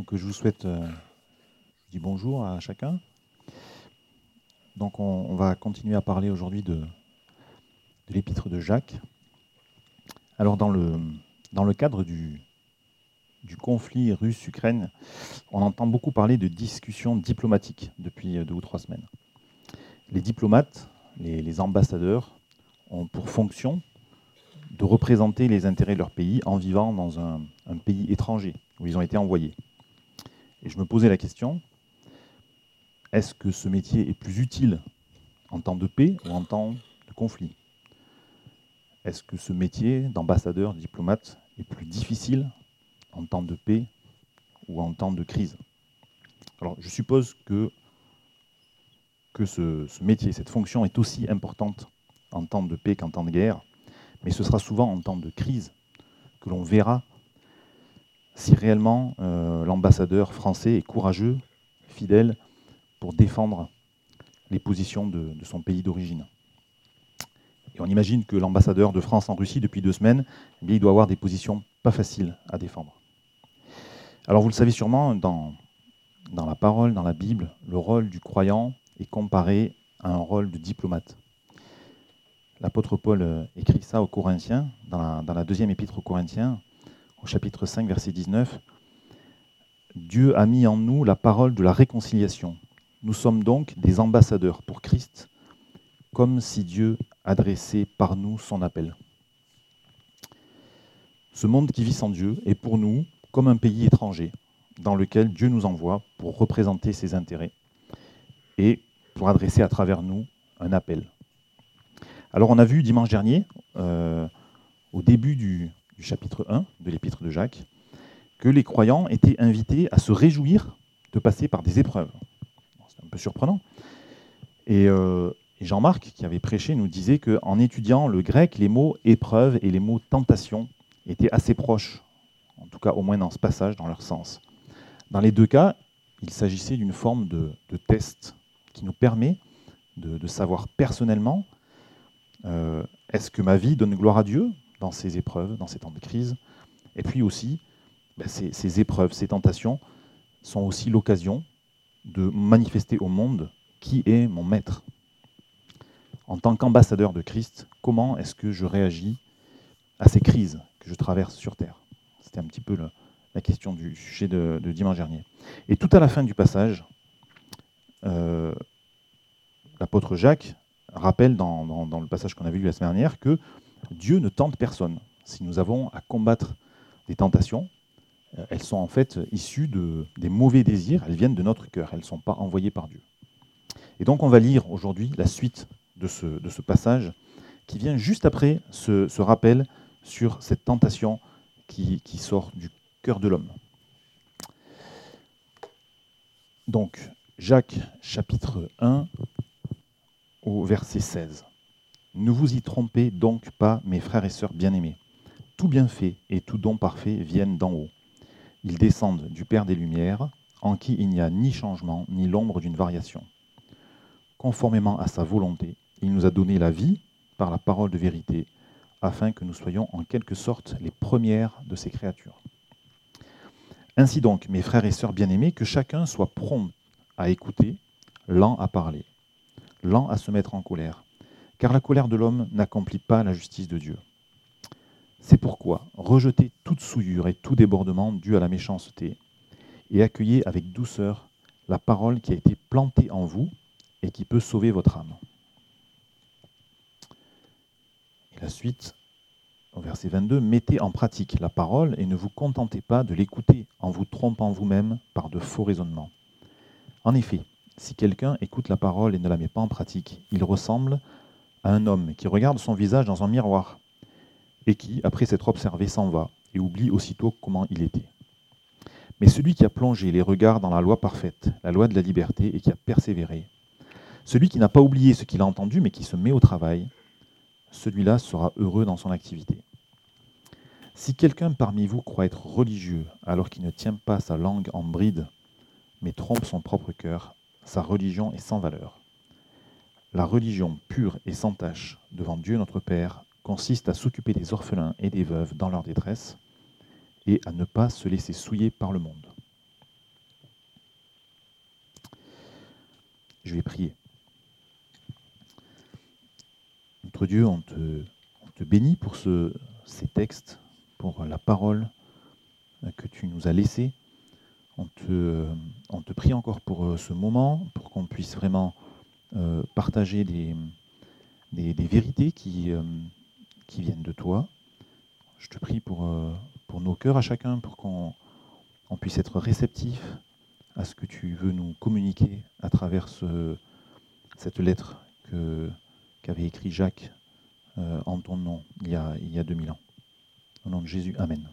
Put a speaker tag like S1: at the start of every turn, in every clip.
S1: Donc je vous souhaite, euh, je dis bonjour à chacun. Donc on, va continuer à parler aujourd'hui de, l'épître de Jacques. Alors dans le, cadre du, conflit russe-Ukraine, on entend beaucoup parler de discussions diplomatiques depuis deux ou trois semaines. Les diplomates, les, ambassadeurs, ont pour fonction de représenter les intérêts de leur pays en vivant dans un pays étranger où ils ont été envoyés. Et je me posais la question, est-ce que ce métier est plus utile en temps de paix ou en temps de conflit? Est-ce que ce métier d'ambassadeur, diplomate, est plus difficile en temps de paix ou en temps de crise? Alors je suppose que, ce métier, cette fonction est aussi importante en temps de paix qu'en temps de guerre, mais ce sera souvent en temps de crise que l'on verra si réellement euh, l'ambassadeur français est courageux, fidèle, pour défendre les positions de, son pays d'origine. Et on imagine que l'ambassadeur de France en Russie, depuis deux semaines, eh il doit avoir des positions pas faciles à défendre. Alors vous le savez sûrement, dans, la parole, dans la Bible, le rôle du croyant est comparé à un rôle de diplomate. L'apôtre Paul euh, écrit ça aux Corinthiens, dans la deuxième épître aux Corinthiens, au chapitre 5, verset 19. Dieu a mis en nous la parole de la réconciliation. Nous sommes donc des ambassadeurs pour Christ, comme si Dieu adressait par nous son appel. Ce monde qui vit sans Dieu est pour nous comme un pays étranger dans lequel Dieu nous envoie pour représenter ses intérêts et pour adresser à travers nous un appel. Alors on a vu dimanche dernier, euh, au début du, chapitre 1 de l'épître de Jacques, que les croyants étaient invités à se réjouir de passer par des épreuves. C'est un peu surprenant. Et, euh, et Jean-Marc, qui avait prêché, nous disait qu'en étudiant le grec, les mots épreuve et les mots tentation étaient assez proches, en tout cas au moins dans ce passage, dans leur sens. Dans les deux cas, il s'agissait d'une forme de, test qui nous permet de, de savoir personnellement euh, est-ce que ma vie donne gloire à Dieu dans ces épreuves, dans ces temps de crise Et puis aussi, ben, ces, épreuves, ces tentations sont aussi l'occasion de manifester au monde qui est mon maître. En tant qu'ambassadeur de Christ, comment est-ce que je réagis à ces crises que je traverse sur Terre? C'était un petit peu la question du sujet de, dimanche dernier. Et tout à la fin du passage, euh, l'apôtre Jacques rappelle dans, dans, dans, le passage qu'on a vu la semaine dernière que Dieu ne tente personne. Si nous avons à combattre des tentations, euh, elles sont en fait issues de, des mauvais désirs, elles viennent de notre cœur, elles ne sont pas envoyées par Dieu. Et donc on va lire aujourd'hui la suite de ce, passage qui vient juste après ce, ce rappel sur cette tentation qui, qui sort du cœur de l'homme. Donc, Jacques chapitre 1 au verset 16. Ne vous y trompez donc pas, mes frères et sœurs bien-aimés. Tout bienfait et tout don parfait viennent d'en haut. Ils descendent du Père des Lumières, en qui il n'y a ni changement, ni l'ombre d'une variation. Conformément à sa volonté, il nous a donné la vie par la parole de vérité, afin que nous soyons en quelque sorte les premières de ces créatures. Ainsi donc, mes frères et sœurs bien-aimés, que chacun soit prompt à écouter, lent à parler, lent à se mettre en colère, car la colère de l'homme n'accomplit pas la justice de Dieu. C'est pourquoi rejetez toute souillure et tout débordement dû à la méchanceté, et accueillez avec douceur la parole qui a été plantée en vous et qui peut sauver votre âme. Et la suite, au verset 22, mettez en pratique la parole et ne vous contentez pas de l'écouter en vous trompant vous-même par de faux raisonnements. En effet, si quelqu'un écoute la parole et ne la met pas en pratique, il ressemble à un homme qui regarde son visage dans un miroir et qui, après s'être observé, s'en va et oublie aussitôt comment il était. Mais celui qui a plongé les regards dans la loi parfaite, la loi de la liberté, et qui a persévéré, celui qui n'a pas oublié ce qu'il a entendu, mais qui se met au travail, celui-là sera heureux dans son activité. Si quelqu'un parmi vous croit être religieux alors qu'il ne tient pas sa langue en bride, mais trompe son propre cœur, sa religion est sans valeur. La religion pure et sans tache devant Dieu notre Père consiste à s'occuper des orphelins et des veuves dans leur détresse et à ne pas se laisser souiller par le monde. Je vais prier. Notre Dieu, on te, bénit pour ces textes, pour la parole que tu nous as laissée. On te prie encore pour euh, ce moment, pour qu'on puisse vraiment euh, partager des, vérités qui, euh, qui viennent de toi. Je te prie pour, pour nos cœurs à chacun, pour qu'on on puisse être réceptif à ce que tu veux nous communiquer à travers ce, cette lettre qu'avait écrit Jacques en ton nom il y, a, il y a 2000 ans. Au nom de Jésus, Amen.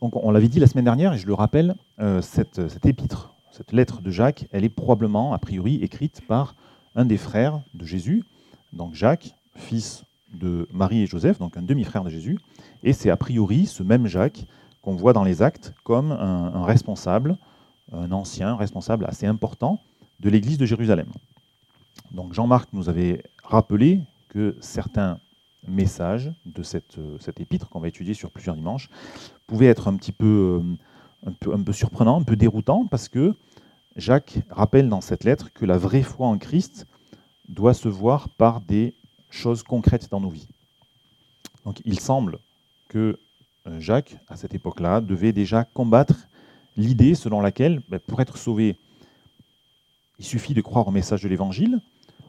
S1: On l'avait dit la semaine dernière, et je le rappelle, euh, cette, cette, épître, cette lettre de Jacques, elle est probablement, a priori, écrite par un des frères de Jésus, donc Jacques, fils de Marie et Joseph, donc un demi-frère de Jésus, et c'est a priori ce même Jacques qu'on voit dans les actes comme un, responsable, un ancien responsable assez important de l'église de Jérusalem. Donc Jean-Marc nous avait rappelé que certains messages de cette, euh, cette épître qu'on va étudier sur plusieurs dimanches pouvaient être un petit peu, euh, un peu, un peu surprenants, un peu déroutants, parce que Jacques rappelle dans cette lettre que la vraie foi en Christ doit se voir par des choses concrètes dans nos vies. Donc il semble que euh, Jacques, à cette époque-là, devait déjà combattre l'idée selon laquelle, ben, pour être sauvé, il suffit de croire au message de l'Évangile.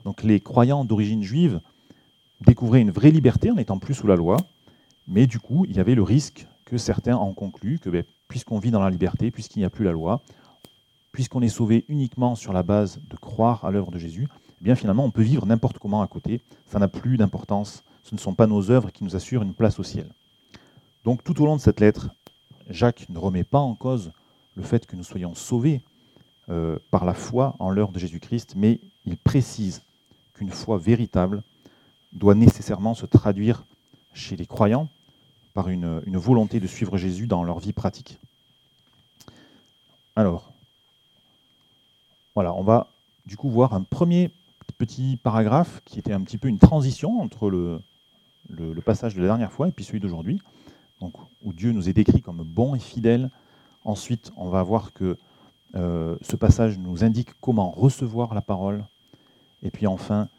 S1: Donc les croyants d'origine juive découvraient une vraie liberté en n'étant plus sous la loi, mais du coup, il y avait le risque que certains en concluent que ben, puisqu'on vit dans la liberté, puisqu'il n'y a plus la loi, puisqu'on est sauvé uniquement sur la base de croire à l'œuvre de Jésus, eh bien finalement on peut vivre n'importe comment à côté, ça n'a plus d'importance, ce ne sont pas nos œuvres qui nous assurent une place au ciel. Donc tout au long de cette lettre, Jacques ne remet pas en cause le fait que nous soyons sauvés euh, par la foi en l'œuvre de Jésus-Christ, mais il précise qu'une foi véritable doit nécessairement se traduire chez les croyants par une, volonté de suivre Jésus dans leur vie pratique. Alors, voilà, on va du coup voir un premier petit paragraphe qui était un petit peu une transition entre le, passage de la dernière fois et puis celui d'aujourd'hui, où Dieu nous est décrit comme bon et fidèle. Ensuite, on va voir que euh, ce passage nous indique comment recevoir la parole. Et puis enfin,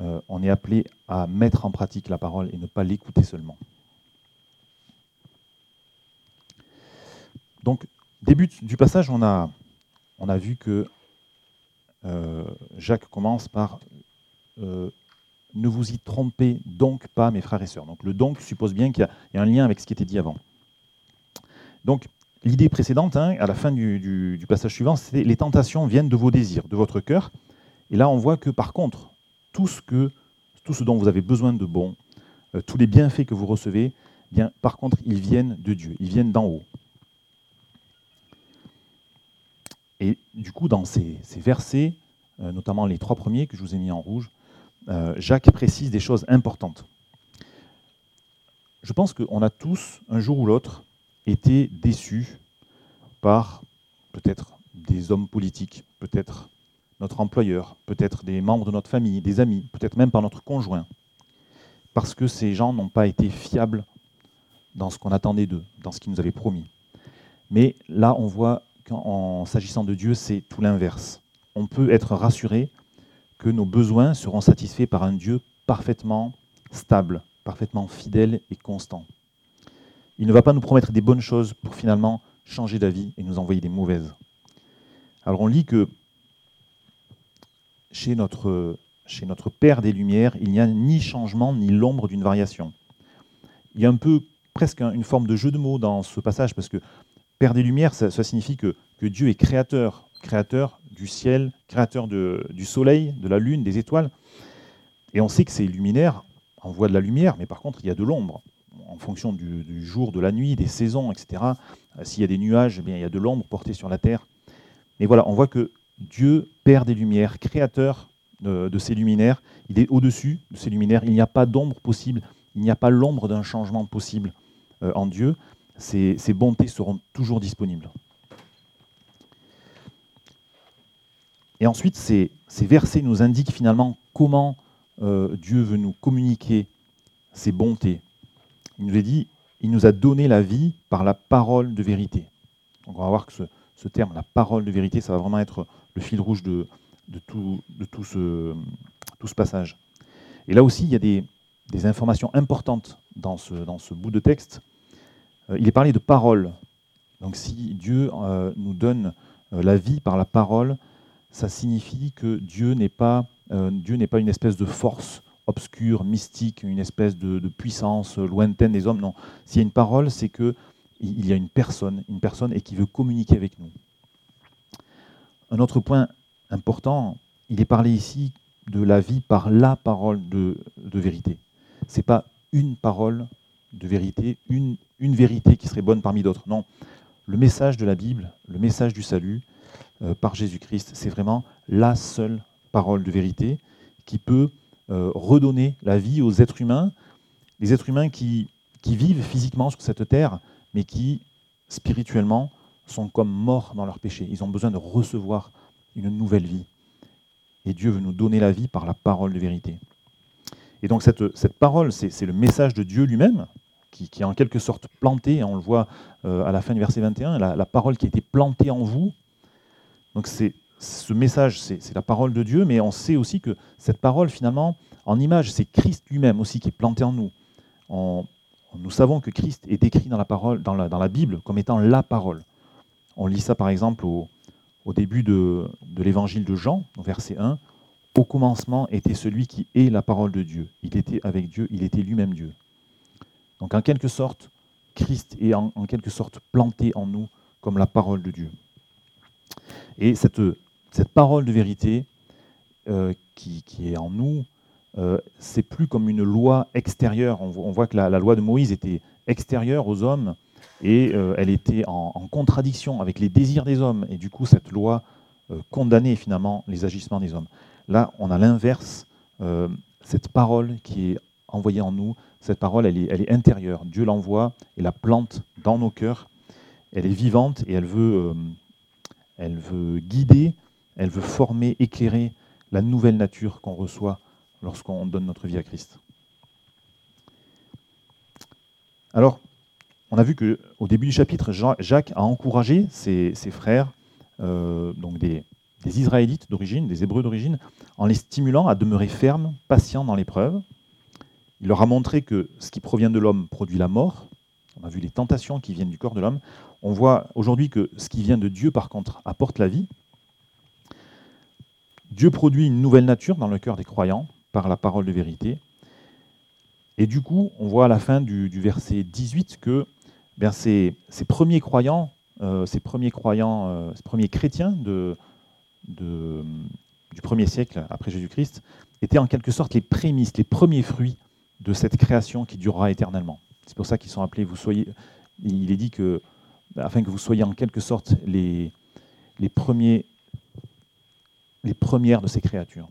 S1: euh, on est appelé à mettre en pratique la parole et ne pas l'écouter seulement. Donc, début du passage, on a, vu que euh, Jacques commence par euh, Ne vous y trompez donc pas, mes frères et sœurs. Donc, le donc suppose bien qu'il y, a un lien avec ce qui était dit avant. Donc, l'idée précédente, hein, à la fin du, passage suivant, c'est les tentations viennent de vos désirs, de votre cœur. Et là, on voit que par contre, tout ce, que, dont vous avez besoin de bon, euh, tous les bienfaits que vous recevez, eh bien, par contre, ils viennent de Dieu, ils viennent d'en haut. Et du coup, dans ces, versets, euh, notamment les trois premiers que je vous ai mis en rouge, euh, Jacques précise des choses importantes. Je pense qu'on a tous, un jour ou l'autre, été déçus par peut-être des hommes politiques, peut-être notre employeur, peut-être des membres de notre famille, des amis, peut-être même par notre conjoint, parce que ces gens n'ont pas été fiables dans ce qu'on attendait d'eux, dans ce qu'ils nous avaient promis. Mais là, on voit qu'en s'agissant de Dieu, c'est tout l'inverse. On peut être rassuré que nos besoins seront satisfaits par un Dieu parfaitement stable, parfaitement fidèle et constant. Il ne va pas nous promettre des bonnes choses pour finalement changer d'avis et nous envoyer des mauvaises. Alors on lit que chez notre, chez notre Père des Lumières, il n'y a ni changement ni l'ombre d'une variation. Il y a un peu presque une forme de jeu de mots dans ce passage, parce que Père des Lumières, ça, signifie que, Dieu est créateur, créateur du ciel, créateur du soleil, de la lune, des étoiles. Et on sait que ces luminaires envoient de la lumière, mais par contre, il y a de l'ombre. En fonction du, jour, de la nuit, des saisons, etc. S'il y a des nuages, eh il y a de l'ombre portée sur la terre. Mais voilà, on voit que Dieu, Père des Lumières, créateur de, ces luminaires, il est au-dessus de ces luminaires. Il n'y a pas d'ombre possible, il n'y a pas l'ombre d'un changement possible euh, en Dieu. Ces, bontés seront toujours disponibles. Et ensuite, ces, versets nous indiquent finalement comment euh, Dieu veut nous communiquer ses bontés. Il nous a dit, il nous a donné la vie par la parole de vérité. Donc on va voir que ce, ce terme, la parole de vérité, ça va vraiment être le fil rouge de, tout, ce, passage. Et là aussi, il y a des, informations importantes dans ce, bout de texte. Euh, il est parlé de parole. Donc si Dieu euh, nous donne euh, la vie par la parole, ça signifie que Dieu n'est pas, une espèce de force obscure, mystique, une espèce de, puissance lointaine des hommes. Non, s'il y a une parole, c'est que il y a une personne, une personne et qui veut communiquer avec nous. Un autre point important, il est parlé ici de la vie par la parole de, vérité. Ce n'est pas une parole de vérité, une, vérité qui serait bonne parmi d'autres. Non, le message de la Bible, le message du salut euh, par Jésus-Christ, c'est vraiment la seule parole de vérité qui peut euh, redonner la vie aux êtres humains, les êtres humains qui, qui vivent physiquement sur cette terre, mais qui, spirituellement, sont comme morts dans leur péché. Ils ont besoin de recevoir une nouvelle vie. Et Dieu veut nous donner la vie par la parole de vérité. Et donc cette, cette parole, c'est le message de Dieu lui-même, qui, est en quelque sorte planté, on le voit euh, à la fin du verset 21, la, parole qui a été plantée en vous. Donc c'est ce message, c'est la parole de Dieu, mais on sait aussi que cette parole, finalement, en image, c'est Christ lui-même aussi qui est planté en nous. Nous savons que Christ est décrit dans la, parole, dans la, dans la Bible comme étant la parole. On lit ça par exemple au, au début de, de l'évangile de Jean, au verset 1. Au commencement était celui qui est la parole de Dieu. Il était avec Dieu, il était lui-même Dieu. Donc en quelque sorte, Christ est en, quelque sorte planté en nous comme la parole de Dieu. Et cette, parole de vérité euh, qui, est en nous, euh, c'est plus comme une loi extérieure. On, voit que la, loi de Moïse était extérieure aux hommes et euh, elle était en, contradiction avec les désirs des hommes. Et du coup, cette loi condamnait finalement les agissements des hommes. Là, on a l'inverse, cette parole qui est envoyée en nous, cette parole, elle est, intérieure. Dieu l'envoie et la plante dans nos cœurs. Elle est vivante et elle veut, elle veut guider, elle veut former, éclairer la nouvelle nature qu'on reçoit lorsqu'on donne notre vie à Christ. Alors, on a vu qu'au début du chapitre, Jacques a encouragé ses, frères, euh, donc des, Israélites d'origine, des Hébreux d'origine, en les stimulant à demeurer fermes, patients dans l'épreuve. Il leur a montré que ce qui provient de l'homme produit la mort. On a vu les tentations qui viennent du corps de l'homme. On voit aujourd'hui que ce qui vient de Dieu, par contre, apporte la vie. Dieu produit une nouvelle nature dans le cœur des croyants par la parole de vérité. Et du coup, on voit à la fin du, verset 18 que bien, ces, ces, premiers croyants, euh, ces premiers croyants, euh, ces premiers chrétiens de, du premier siècle après Jésus-Christ étaient en quelque sorte les prémices, les premiers fruits de cette création qui durera éternellement. C'est pour ça qu'ils sont appelés, vous soyez, il est dit que, afin que vous soyez en quelque sorte les, premiers, les premières de ces créatures.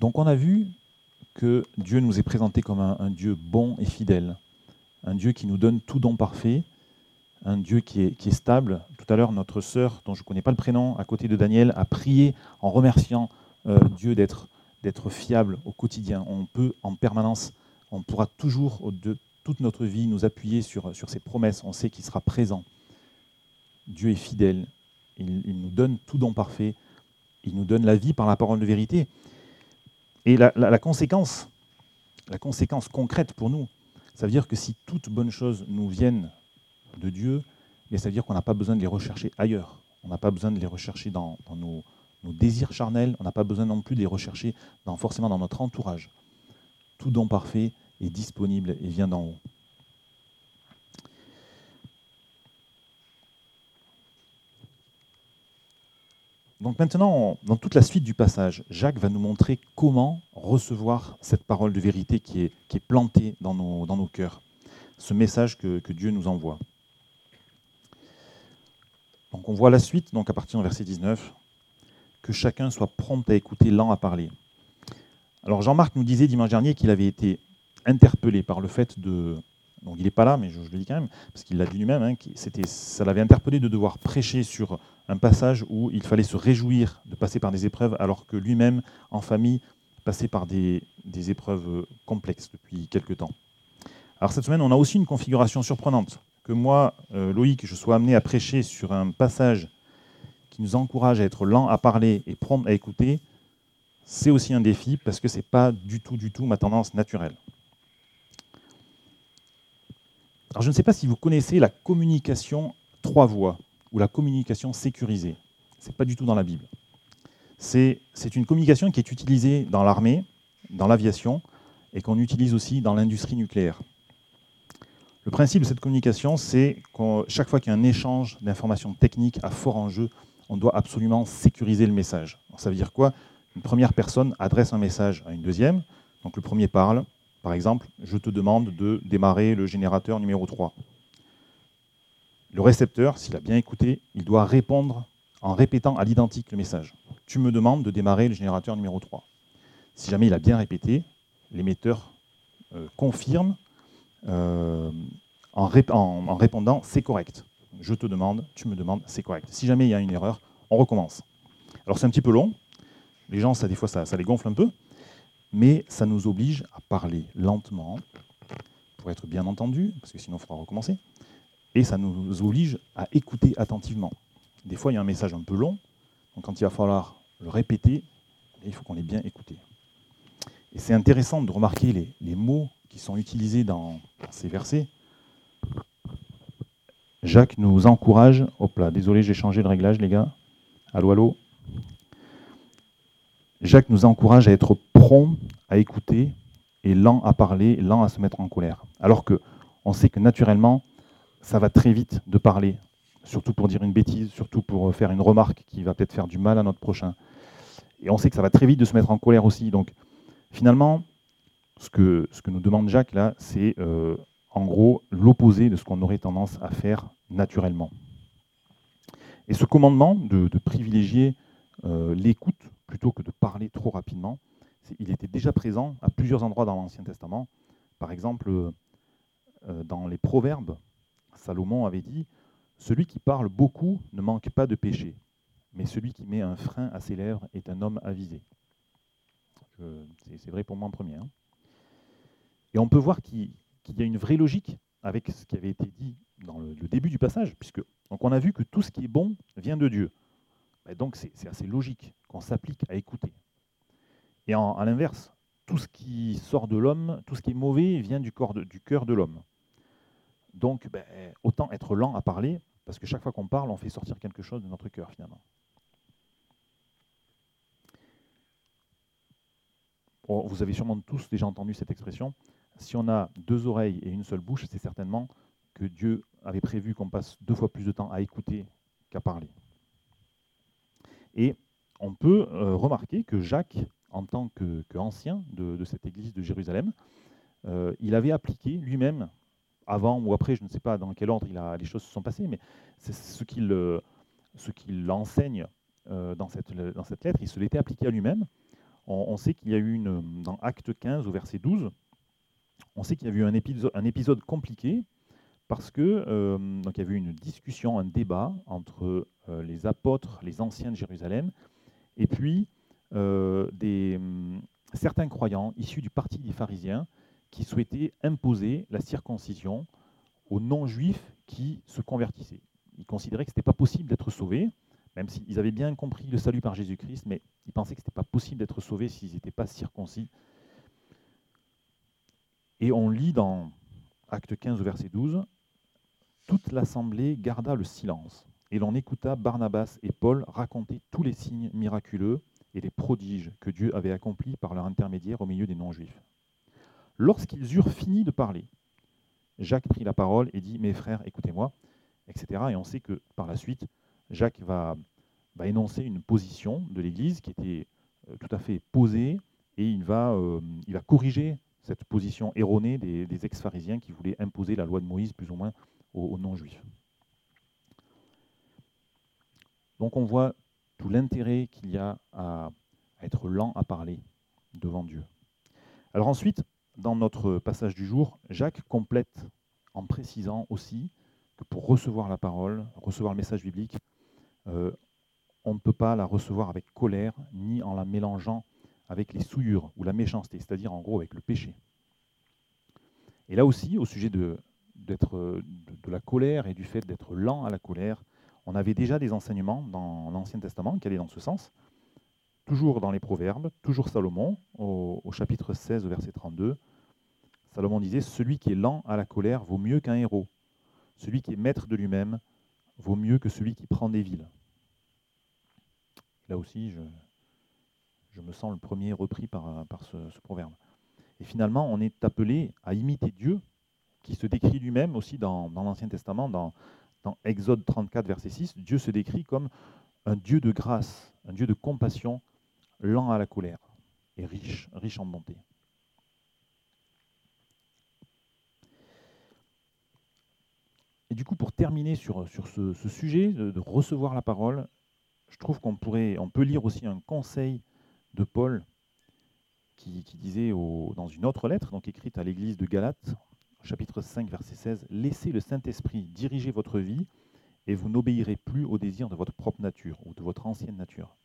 S1: Donc on a vu que Dieu nous est présenté comme un, Dieu bon et fidèle, un Dieu qui nous donne tout don parfait, un Dieu qui est, stable. Tout à l'heure, notre sœur, dont je ne connais pas le prénom, à côté de Daniel, a prié en remerciant euh, Dieu d'être fiable au quotidien. On peut en permanence, on pourra toujours, de toute notre vie, nous appuyer sur, ses promesses. On sait qu'il sera présent. Dieu est fidèle. Il, nous donne tout don parfait. Il nous donne la vie par la parole de vérité. Et la, conséquence, la conséquence concrète pour nous, ça veut dire que si toutes bonnes choses nous viennent de Dieu, eh ça veut dire qu'on n'a pas besoin de les rechercher ailleurs. On n'a pas besoin de les rechercher dans, nos, désirs charnels, on n'a pas besoin non plus de les rechercher forcément dans notre entourage. Tout don parfait est disponible et vient d'en haut. Donc maintenant, dans toute la suite du passage, Jacques va nous montrer comment recevoir cette parole de vérité qui est, plantée dans nos cœurs, ce message que, Dieu nous envoie. Donc on voit la suite, donc à partir du verset 19, que chacun soit prompt à écouter, lent à parler. Alors Jean-Marc nous disait dimanche dernier qu'il avait été interpellé par le fait de... Donc il n'est pas là, mais je, le dis quand même, parce qu'il l'a dit lui-même, hein, ça l'avait interpellé de devoir prêcher sur un passage où il fallait se réjouir de passer par des épreuves, alors que lui-même, en famille, passait par des, épreuves complexes depuis quelque temps. Alors cette semaine, on a aussi une configuration surprenante. Que moi, euh, Loïc, je sois amené à prêcher sur un passage qui nous encourage à être lent à parler et prompt à écouter, c'est aussi un défi parce que ce n'est pas du tout, du tout ma tendance naturelle. Alors je ne sais pas si vous connaissez la communication trois voies ou la communication sécurisée. Ce n'est pas du tout dans la Bible. C'est une communication qui est utilisée dans l'armée, dans l'aviation, et qu'on utilise aussi dans l'industrie nucléaire. Le principe de cette communication, c'est que chaque fois qu'il y a un échange d'informations techniques à fort enjeu, on doit absolument sécuriser le message. ça veut dire quoi? Une première personne adresse un message à une deuxième. Donc le premier parle, par exemple, je te demande de démarrer le générateur numéro 3. Le récepteur, s'il a bien écouté, il doit répondre en répétant à l'identique le message. Tu me demandes de démarrer le générateur numéro 3. Si jamais il a bien répété, l'émetteur euh, confirme euh, en, répondant c'est correct. Je te demande, tu me demandes, c'est correct. Si jamais il y a une erreur, on recommence. Alors c'est un petit peu long. Les gens, ça, des fois, ça, ça les gonfle un peu. Mais ça nous oblige à parler lentement pour être bien entendu, parce que sinon il faudra recommencer. Et ça nous oblige à écouter attentivement. Des fois, il y a un message un peu long, donc quand il va falloir le répéter, il faut qu'on ait bien écouté. Et c'est intéressant de remarquer les, mots qui sont utilisés dans, ces versets. Jacques nous encourage. Hop là, désolé, j'ai changé le réglage, les gars. Allô, allô. Jacques nous encourage à être prompt à écouter et lent à parler, lent à se mettre en colère. Alors que on sait que naturellement, ça va très vite de parler, surtout pour dire une bêtise, surtout pour faire une remarque qui va peut-être faire du mal à notre prochain. Et on sait que ça va très vite de se mettre en colère aussi. Donc finalement, ce que, nous demande Jacques là, c'est euh, en gros l'opposé de ce qu'on aurait tendance à faire naturellement. Et ce commandement de, privilégier euh, l'écoute plutôt que de parler trop rapidement, il était déjà présent à plusieurs endroits dans l'Ancien Testament. Par exemple, euh, dans les Proverbes, Salomon avait dit Celui qui parle beaucoup ne manque pas de péché, mais celui qui met un frein à ses lèvres est un homme avisé. C'est vrai pour moi en premier. Hein. Et on peut voir qu'il y a une vraie logique avec ce qui avait été dit dans le, début du passage, puisque on a vu que tout ce qui est bon vient de Dieu. Donc c'est assez logique qu'on s'applique à écouter. Et à l'inverse, tout ce qui sort de l'homme, tout ce qui est mauvais vient du, cœur de l'homme. Donc, ben, autant être lent à parler, parce que chaque fois qu'on parle, on fait sortir quelque chose de notre cœur finalement. vous avez sûrement tous déjà entendu cette expression. Si on a deux oreilles et une seule bouche, c'est certainement que Dieu avait prévu qu'on passe deux fois plus de temps à écouter qu'à parler. Et on peut euh, remarquer que Jacques, en tant qu'ancien de, cette église de Jérusalem, euh, il avait appliqué lui-même avant ou après, je ne sais pas dans quel ordre il a, les choses se sont passées, mais c'est ce qu'il euh, enseigne euh, dans, cette, dans cette lettre, il se l'était appliqué à lui-même. On, sait qu'il y a eu une, dans Acte 15 au verset 12, on sait qu'il y a eu un épisode, compliqué parce que euh, y avait eu une discussion, un débat entre les apôtres, les anciens de Jérusalem, et puis des, certains croyants issus du parti des pharisiens qui souhaitaient imposer la circoncision aux non-juifs qui se convertissaient. Ils considéraient que ce n'était pas possible d'être sauvés, même s'ils avaient bien compris le salut par Jésus-Christ, mais ils pensaient que ce n'était pas possible d'être sauvés s'ils n'étaient pas circoncis. Et on lit dans Acte 15, verset 12, Toute l'assemblée garda le silence, et l'on écouta Barnabas et Paul raconter tous les signes miraculeux et les prodiges que Dieu avait accomplis par leur intermédiaire au milieu des non-juifs. Lorsqu'ils eurent fini de parler, Jacques prit la parole et dit Mes frères, écoutez-moi, etc. Et on sait que par la suite, Jacques va, énoncer une position de l'Église qui était euh, tout à fait posée et il va, euh, il va corriger cette position erronée des, ex-pharisiens qui voulaient imposer la loi de Moïse plus ou moins aux, non-juifs. Donc on voit tout l'intérêt qu'il y a à être lent à parler devant Dieu. Alors ensuite, dans notre passage du jour, Jacques complète en précisant aussi que pour recevoir la parole, recevoir le message biblique, euh, on ne peut pas la recevoir avec colère, ni en la mélangeant avec les souillures ou la méchanceté, c'est-à-dire en gros avec le péché. Et là aussi, au sujet de, de, la colère et du fait d'être lent à la colère, on avait déjà des enseignements dans l'Ancien Testament qui allaient dans ce sens. Toujours dans les Proverbes, toujours Salomon, au, au chapitre 16, verset 32, Salomon disait Celui qui est lent à la colère vaut mieux qu'un héros. Celui qui est maître de lui-même vaut mieux que celui qui prend des villes. Là aussi, je, me sens le premier repris par, ce, proverbe. Et finalement, on est appelé à imiter Dieu, qui se décrit lui-même aussi dans, l'Ancien Testament, dans, Exode 34, verset 6. Dieu se décrit comme un Dieu de grâce, un Dieu de compassion, lent à la colère et riche, riche en bonté. Et du coup, pour terminer sur, sur ce, sujet de, recevoir la parole, je trouve qu'on pourrait, on peut lire aussi un conseil de Paul qui, disait dans une autre lettre, donc écrite à l'église de Galate, chapitre 5, verset 16, Laissez le Saint-Esprit diriger votre vie et vous n'obéirez plus aux désirs de votre propre nature ou de votre ancienne nature.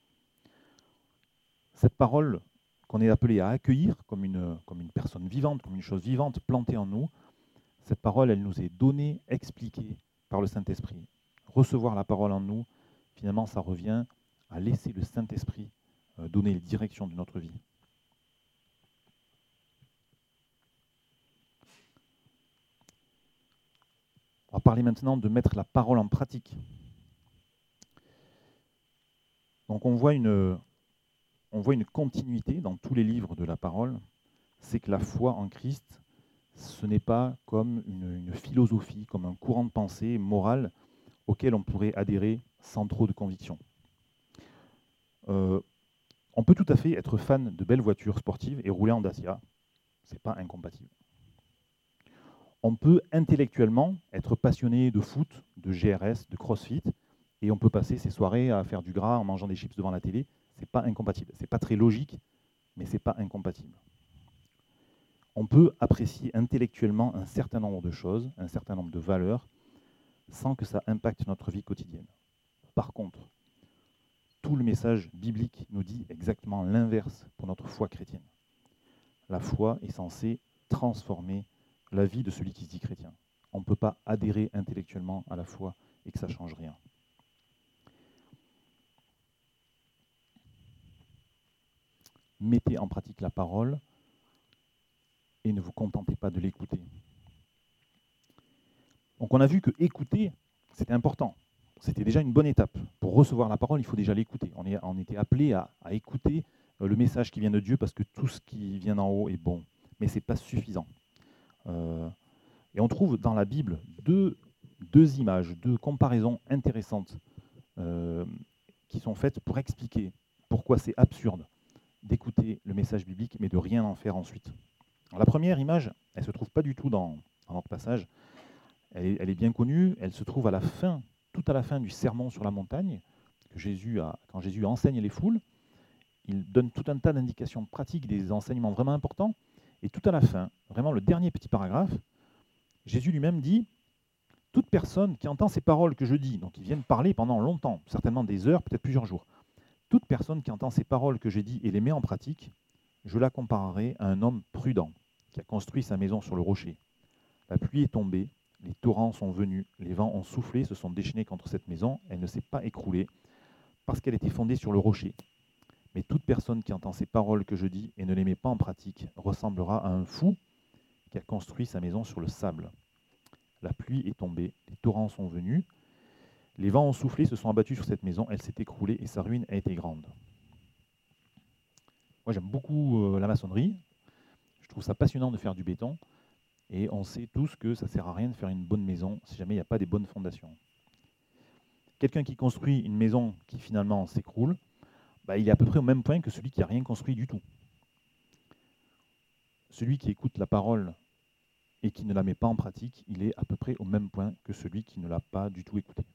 S1: Cette parole qu'on est appelé à accueillir comme une, personne vivante, comme une chose vivante plantée en nous, cette parole, elle nous est donnée, expliquée par le Saint-Esprit. Recevoir la parole en nous, finalement, ça revient à laisser le Saint-Esprit donner les directions de notre vie. On va parler maintenant de mettre la parole en pratique. Donc on voit une, on voit une continuité dans tous les livres de la parole, c'est que la foi en Christ, ce n'est pas comme une, philosophie, comme un courant de pensée moral auquel on pourrait adhérer sans trop de conviction. Euh, on peut tout à fait être fan de belles voitures sportives et rouler en Dacia, ce n'est pas incompatible. On peut intellectuellement être passionné de foot, de GRS, de CrossFit, et on peut passer ses soirées à faire du gras en mangeant des chips devant la télé. Ce n'est pas incompatible. Ce n'est pas très logique, mais ce n'est pas incompatible on peut apprécier intellectuellement un certain nombre de choses, un certain nombre de valeurs, sans que ça impacte notre vie quotidienne. Par contre, tout le message biblique nous dit exactement l'inverse pour notre foi chrétienne. La foi est censée transformer la vie de celui qui se dit chrétien. On ne peut pas adhérer intellectuellement à la foi et que ça ne change rien. Mettez en pratique la parole et ne vous contentez pas de l'écouter. Donc on a vu que écouter, c'était important. C'était déjà une bonne étape. Pour recevoir la parole, il faut déjà l'écouter. On, était appelé à, écouter euh, le message qui vient de Dieu parce que tout ce qui vient d'en haut est bon. Mais ce n'est pas suffisant. Euh, et on trouve dans la Bible deux, images, deux comparaisons intéressantes euh, qui sont faites pour expliquer pourquoi c'est absurde d'écouter le message biblique mais de rien en faire ensuite la première image, elle ne se trouve pas du tout dans, notre passage. Elle est, bien connue. Elle se trouve à la fin, tout à la fin du sermon sur la montagne, quand Jésus enseigne les foules. Il donne tout un tas d'indications pratiques, des enseignements vraiment importants. Et tout à la fin, vraiment le dernier petit paragraphe, Jésus lui-même dit Toute personne qui entend ces paroles que je dis, donc ils viennent parler pendant longtemps, certainement des heures, peut-être plusieurs jours, toute personne qui entend ces paroles que j'ai dit et les met en pratique, je la comparerai à un homme prudent qui a construit sa maison sur le rocher. La pluie est tombée, les torrents sont venus, les vents ont soufflé, se sont déchaînés contre cette maison, elle ne s'est pas écroulée, parce qu'elle était fondée sur le rocher. Mais toute personne qui entend ces paroles que je dis et ne les met pas en pratique ressemblera à un fou qui a construit sa maison sur le sable. La pluie est tombée, les torrents sont venus, les vents ont soufflé, se sont abattus sur cette maison, elle s'est écroulée et sa ruine a été grande. Moi, j'aime beaucoup euh, la maçonnerie. Je trouve ça passionnant de faire du béton. Et on sait tous que ça ne sert à rien de faire une bonne maison si jamais il n'y a pas des bonnes fondations. Quelqu'un qui construit une maison qui finalement s'écroule, bah, il est à peu près au même point que celui qui n'a rien construit du tout. Celui qui écoute la parole et qui ne la met pas en pratique, il est à peu près au même point que celui qui ne l'a pas du tout écouté.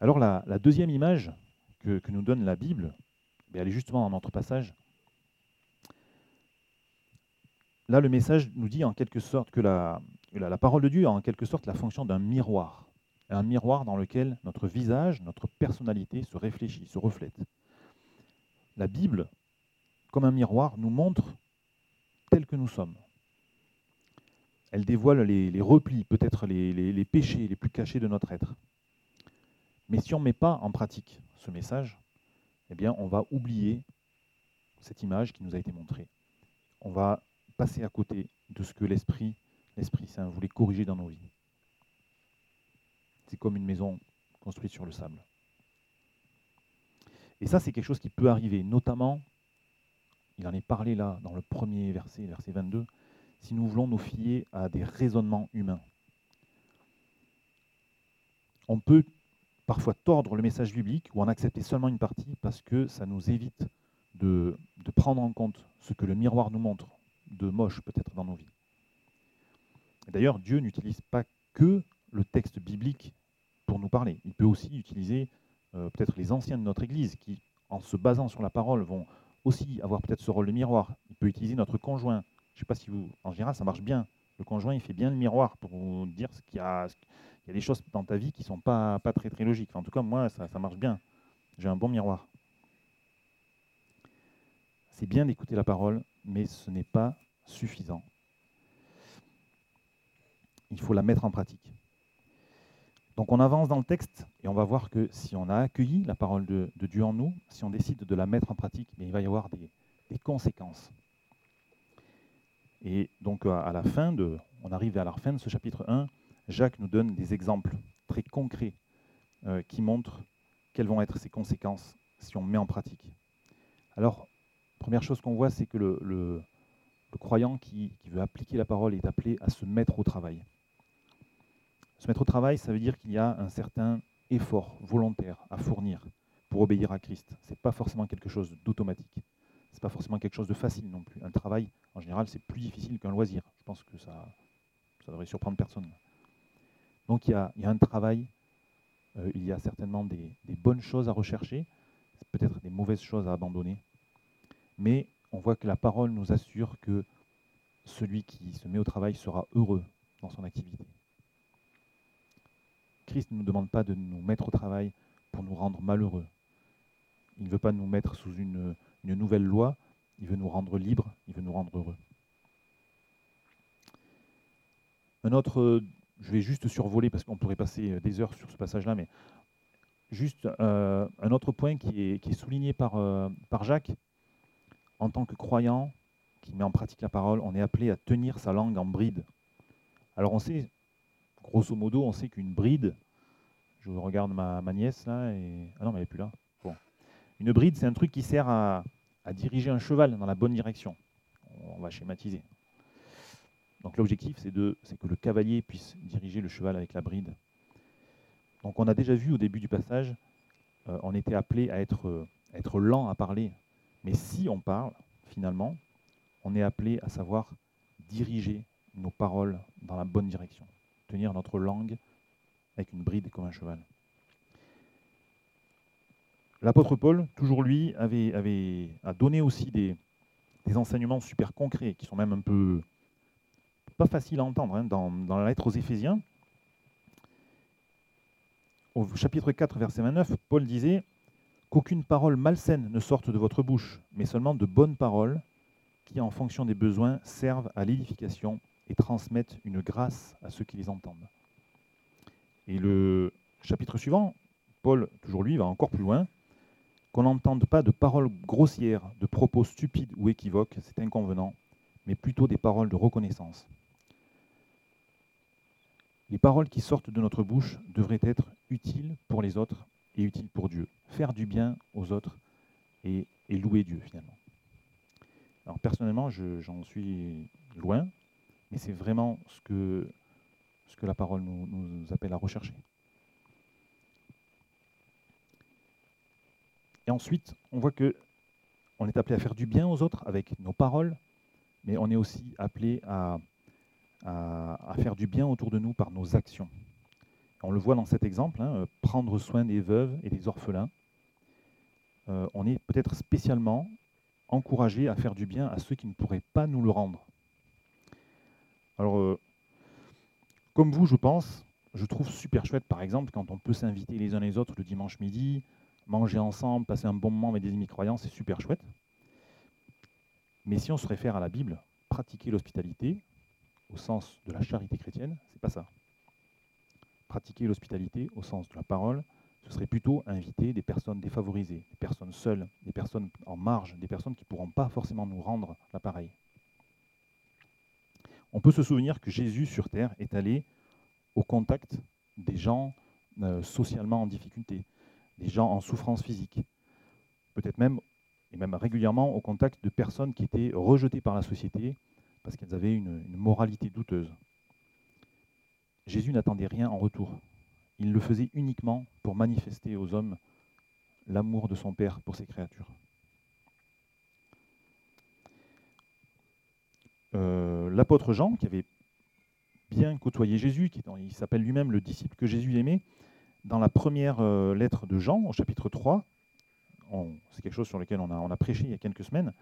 S1: Alors la, deuxième image que, nous donne la Bible, mais elle est justement dans notre passage. Là, le message nous dit en quelque sorte que la, parole de Dieu a en quelque sorte la fonction d'un miroir. Un miroir dans lequel notre visage, notre personnalité se réfléchit, se reflète. La Bible, comme un miroir, nous montre tels que nous sommes. Elle dévoile les, replis, peut-être les, péchés les plus cachés de notre être. Mais si on ne met pas en pratique ce message, eh bien, on va oublier cette image qui nous a été montrée. On va passer à côté de ce que l'Esprit, l'Esprit Saint voulait corriger dans nos vies. C'est comme une maison construite sur le sable. Et ça, c'est quelque chose qui peut arriver, notamment, il en est parlé là dans le premier verset, verset 22, si nous voulons nous fier à des raisonnements humains. On peut parfois tordre le message biblique ou en accepter seulement une partie parce que ça nous évite de, de prendre en compte ce que le miroir nous montre de moche peut-être dans nos vies. D'ailleurs, Dieu n'utilise pas que le texte biblique pour nous parler. Il peut aussi utiliser euh, peut-être les anciens de notre Église qui, en se basant sur la parole, vont aussi avoir peut-être ce rôle de miroir. Il peut utiliser notre conjoint. Je ne sais pas si vous, en général, ça marche bien. Le conjoint, il fait bien le miroir pour vous dire qu'il y a, il y a des choses dans ta vie qui ne sont pas, pas très très logiques. en tout cas, moi, ça, ça marche bien. J'ai un bon miroir. C'est bien d'écouter la parole, mais ce n'est pas suffisant. Il faut la mettre en pratique. Donc on avance dans le texte et on va voir que si on a accueilli la parole de, Dieu en nous, si on décide de la mettre en pratique, il va y avoir des, conséquences. Et donc à la fin de, on arrive à la fin de ce chapitre 1, Jacques nous donne des exemples très concrets euh, qui montrent quelles vont être ces conséquences si on met en pratique. Alors, première chose qu'on voit, c'est que le, croyant qui, veut appliquer la parole est appelé à se mettre au travail. Se mettre au travail, ça veut dire qu'il y a un certain effort volontaire à fournir pour obéir à Christ. Ce n'est pas forcément quelque chose d'automatique. Ce n'est pas forcément quelque chose de facile non plus. Un travail, en général, c'est plus difficile qu'un loisir. Je pense que ça, ça devrait surprendre personne. Donc il y a, un travail, euh, il y a certainement des, des bonnes choses à rechercher, peut-être des mauvaises choses à abandonner. Mais on voit que la parole nous assure que celui qui se met au travail sera heureux dans son activité. Christ ne nous demande pas de nous mettre au travail pour nous rendre malheureux. Il ne veut pas nous mettre sous une, nouvelle loi, il veut nous rendre libres, il veut nous rendre heureux. Un autre, je vais juste survoler parce qu'on pourrait passer des heures sur ce passage-là, mais juste euh, un autre point qui est, souligné par, euh, par Jacques, en tant que croyant qui met en pratique la parole, on est appelé à tenir sa langue en bride. Alors on sait, grosso modo, on sait qu'une bride, je regarde ma, nièce là, et... ah non, mais elle n'est plus là. Une bride, c'est un truc qui sert à, diriger un cheval dans la bonne direction. On va schématiser. Donc l'objectif, c'est que le cavalier puisse diriger le cheval avec la bride. Donc on a déjà vu au début du passage, euh, on était appelé à être, à être lent à parler, mais si on parle, finalement, on est appelé à savoir diriger nos paroles dans la bonne direction, tenir notre langue avec une bride comme un cheval. L'apôtre Paul, toujours lui, avait, a donné aussi des, enseignements super concrets, qui sont même un peu pas faciles à entendre, hein, dans la lettre aux Éphésiens. Au chapitre 4, verset 29, Paul disait qu'aucune parole malsaine ne sorte de votre bouche, mais seulement de bonnes paroles qui, en fonction des besoins, servent à l'édification et transmettent une grâce à ceux qui les entendent. Et le chapitre suivant, Paul, toujours lui, va encore plus loin. Qu'on n'entende pas de paroles grossières, de propos stupides ou équivoques, c'est inconvenant, mais plutôt des paroles de reconnaissance. Les paroles qui sortent de notre bouche devraient être utiles pour les autres et utile pour Dieu. Faire du bien aux autres et, louer Dieu finalement. Alors personnellement, j'en suis loin, mais c'est vraiment ce que, la parole nous, appelle à rechercher. Et ensuite, on voit que on est appelé à faire du bien aux autres avec nos paroles, mais on est aussi appelé à, faire du bien autour de nous par nos actions. On le voit dans cet exemple, hein, euh, prendre soin des veuves et des orphelins. Euh, on est peut-être spécialement encouragé à faire du bien à ceux qui ne pourraient pas nous le rendre. Alors, euh, comme vous, je pense, je trouve super chouette, par exemple, quand on peut s'inviter les uns les autres le dimanche midi, manger ensemble, passer un bon moment avec des amis croyants, c'est super chouette. Mais si on se réfère à la Bible, pratiquer l'hospitalité au sens de la charité chrétienne, c'est pas ça. Pratiquer l'hospitalité au sens de la parole, ce serait plutôt inviter des personnes défavorisées, des personnes seules, des personnes en marge, des personnes qui ne pourront pas forcément nous rendre l'appareil. On peut se souvenir que Jésus sur terre est allé au contact des gens euh, socialement en difficulté, des gens en souffrance physique, peut-être même, et même régulièrement, au contact de personnes qui étaient rejetées par la société parce qu'elles avaient une moralité douteuse. Jésus n'attendait rien en retour. Il le faisait uniquement pour manifester aux hommes l'amour de son Père pour ses créatures. Euh, l'apôtre Jean, qui avait bien côtoyé Jésus, qui il s'appelle lui-même le disciple que Jésus aimait, dans la première euh, lettre de Jean, au chapitre 3, c'est quelque chose sur lequel on a, on a, prêché il y a quelques semaines,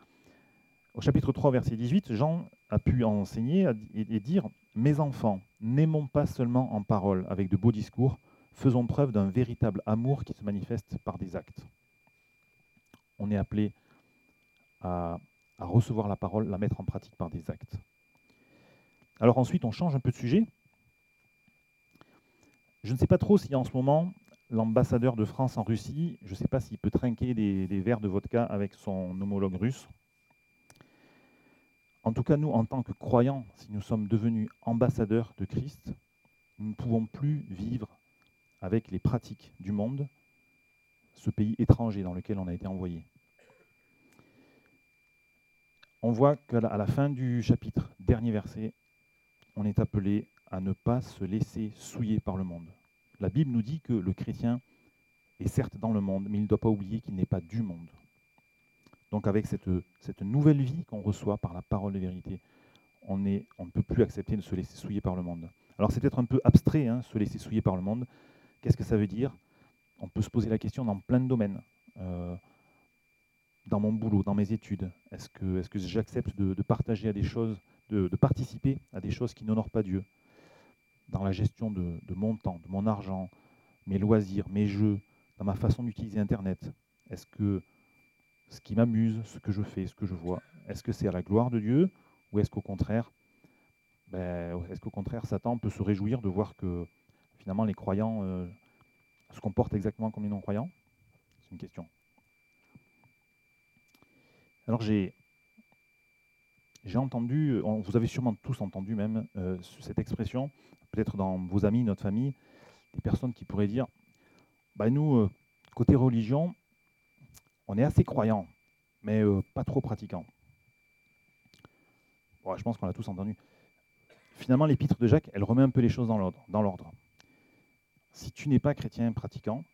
S1: au chapitre 3, verset 18, Jean a pu enseigner et dire Mes enfants, n'aimons pas seulement en parole avec de beaux discours, faisons preuve d'un véritable amour qui se manifeste par des actes. On est appelé à, recevoir la parole, la mettre en pratique par des actes. Alors ensuite, on change un peu de sujet. Je ne sais pas trop si en ce moment, l'ambassadeur de France en Russie, je ne sais pas s'il peut trinquer des, des verres de vodka avec son homologue russe. En tout cas, nous, en tant que croyants, si nous sommes devenus ambassadeurs de Christ, nous ne pouvons plus vivre avec les pratiques du monde, ce pays étranger dans lequel on a été envoyé. On voit qu'à la fin du chapitre, dernier verset, on est appelé à ne pas se laisser souiller par le monde. La Bible nous dit que le chrétien est certes dans le monde, mais il ne doit pas oublier qu'il n'est pas du monde. Donc avec cette, cette nouvelle vie qu'on reçoit par la parole de vérité, on, ne peut plus accepter de se laisser souiller par le monde. Alors c'est peut-être un peu abstrait, hein, se laisser souiller par le monde. Qu'est-ce que ça veut dire? On peut se poser la question dans plein de domaines. Euh, dans mon boulot, dans mes études, est-ce que, est que j'accepte de, partager à des choses, de, participer à des choses qui n'honorent pas Dieu? Dans la gestion de, de mon temps, de mon argent, mes loisirs, mes jeux, dans ma façon d'utiliser Internet Est-ce que ce qui m'amuse, ce que je fais, ce que je vois Est-ce que c'est à la gloire de Dieu ou est-ce qu'au contraire, ben, est-ce qu'au contraire, Satan peut se réjouir de voir que finalement les croyants euh, se comportent exactement comme les non-croyants? C'est une question. Alors j'ai j'ai entendu, vous avez sûrement tous entendu même euh, cette expression, peut-être dans vos amis, notre famille, des personnes qui pourraient dire, bah nous, euh, côté religion, on est assez croyants, mais euh, pas trop pratiquants. je pense qu'on l'a tous entendu. Finalement, l'épître de Jacques, elle remet un peu les choses dans l'ordre. Si tu n'es pas chrétien pratiquant,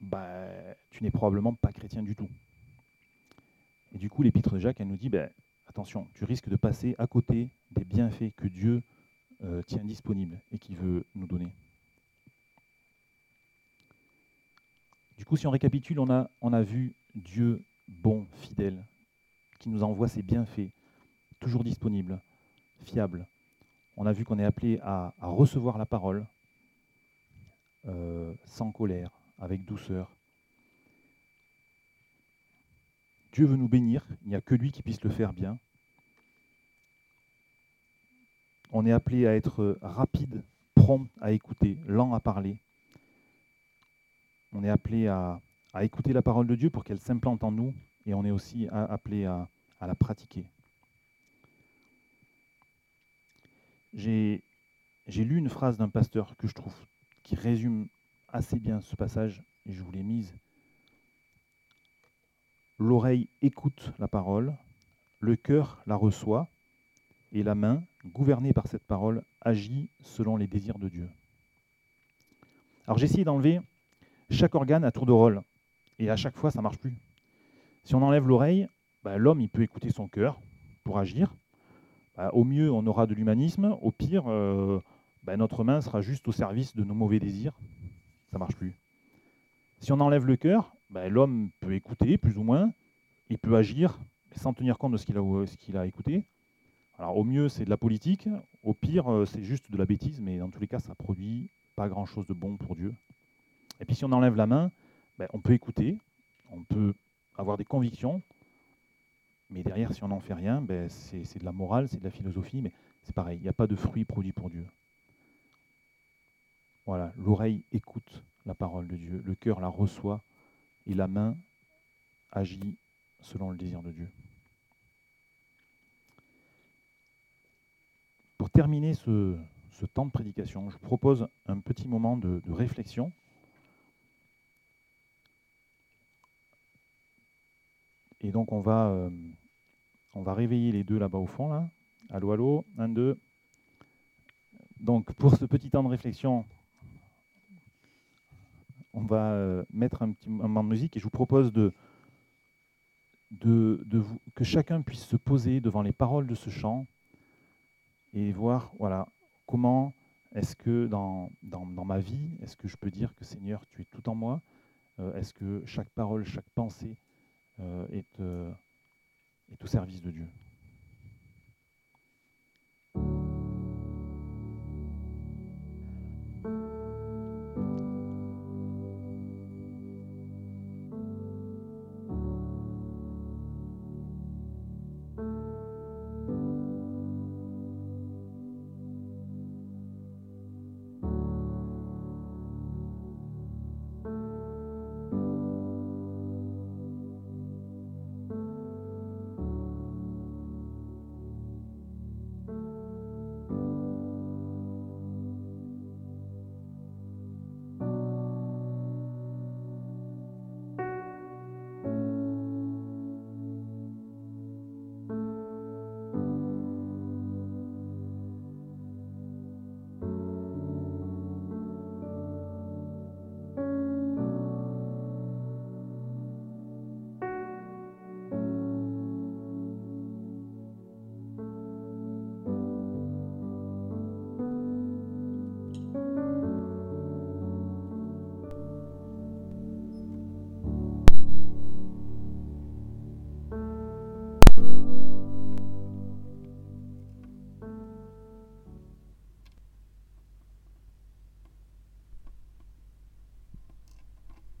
S1: bah, tu n'es probablement pas chrétien du tout. Et du coup, l'épître de Jacques, elle nous dit, bah, attention, tu risques de passer à côté des bienfaits que Dieu euh, tient disponibles et qu'il veut nous donner. Du coup, si on récapitule, on a vu Dieu bon, fidèle, qui nous envoie ses bienfaits, toujours disponibles, fiables. On a vu qu'on est appelé à, recevoir la parole euh, sans colère, avec douceur. Dieu veut nous bénir, il n'y a que lui qui puisse le faire bien. On est appelé à être rapide, prompt à écouter, lent à parler. On est appelé à, à écouter la parole de Dieu pour qu'elle s'implante en nous et on est aussi appelé à, la pratiquer. J'ai lu une phrase d'un pasteur que je trouve qui résume assez bien ce passage et je vous l'ai mise. L'oreille écoute la parole, le cœur la reçoit et la main, gouvernée par cette parole, agit selon les désirs de Dieu. Alors j'ai essayé d'enlever chaque organe à tour de rôle. Et à chaque fois, ça ne marche plus. Si on enlève l'oreille, bah, l'homme il peut écouter son cœur pour agir. Bah, au mieux, on aura de l'humanisme. Au pire, euh, bah, notre main sera juste au service de nos mauvais désirs. Ça ne marche plus. Si on enlève le cœur, l'homme peut écouter plus ou moins. Il peut agir sans tenir compte de ce qu'il a, qu'il a, écouté. Alors au mieux, c'est de la politique. Au pire, euh, c'est juste de la bêtise. Mais dans tous les cas, ça produit pas grand-chose de bon pour Dieu. Et puis si on enlève la main, ben, on peut écouter, on peut avoir des convictions, Mais derrière, si on n'en fait rien, ben, c'est de la morale, c'est de la philosophie, mais c'est pareil, il n'y a pas de fruit produit pour Dieu. Voilà, l'oreille écoute la parole de Dieu, le cœur la reçoit et la main agit selon le désir de Dieu. Pour terminer ce, temps de prédication, je propose un petit moment de, réflexion. Et donc on va, euh, on va réveiller les deux là-bas au fond. Là. Allô, allô, un, deux. Donc pour ce petit temps de réflexion, on va euh, mettre un petit moment de musique et je vous propose de, de, vous, que chacun puisse se poser devant les paroles de ce chant et voir voilà, comment est-ce que dans, dans, ma vie, est-ce que je peux dire que Seigneur, tu es tout en moi? Euh, Est-ce que chaque parole, chaque pensée euh, est, est au service de Dieu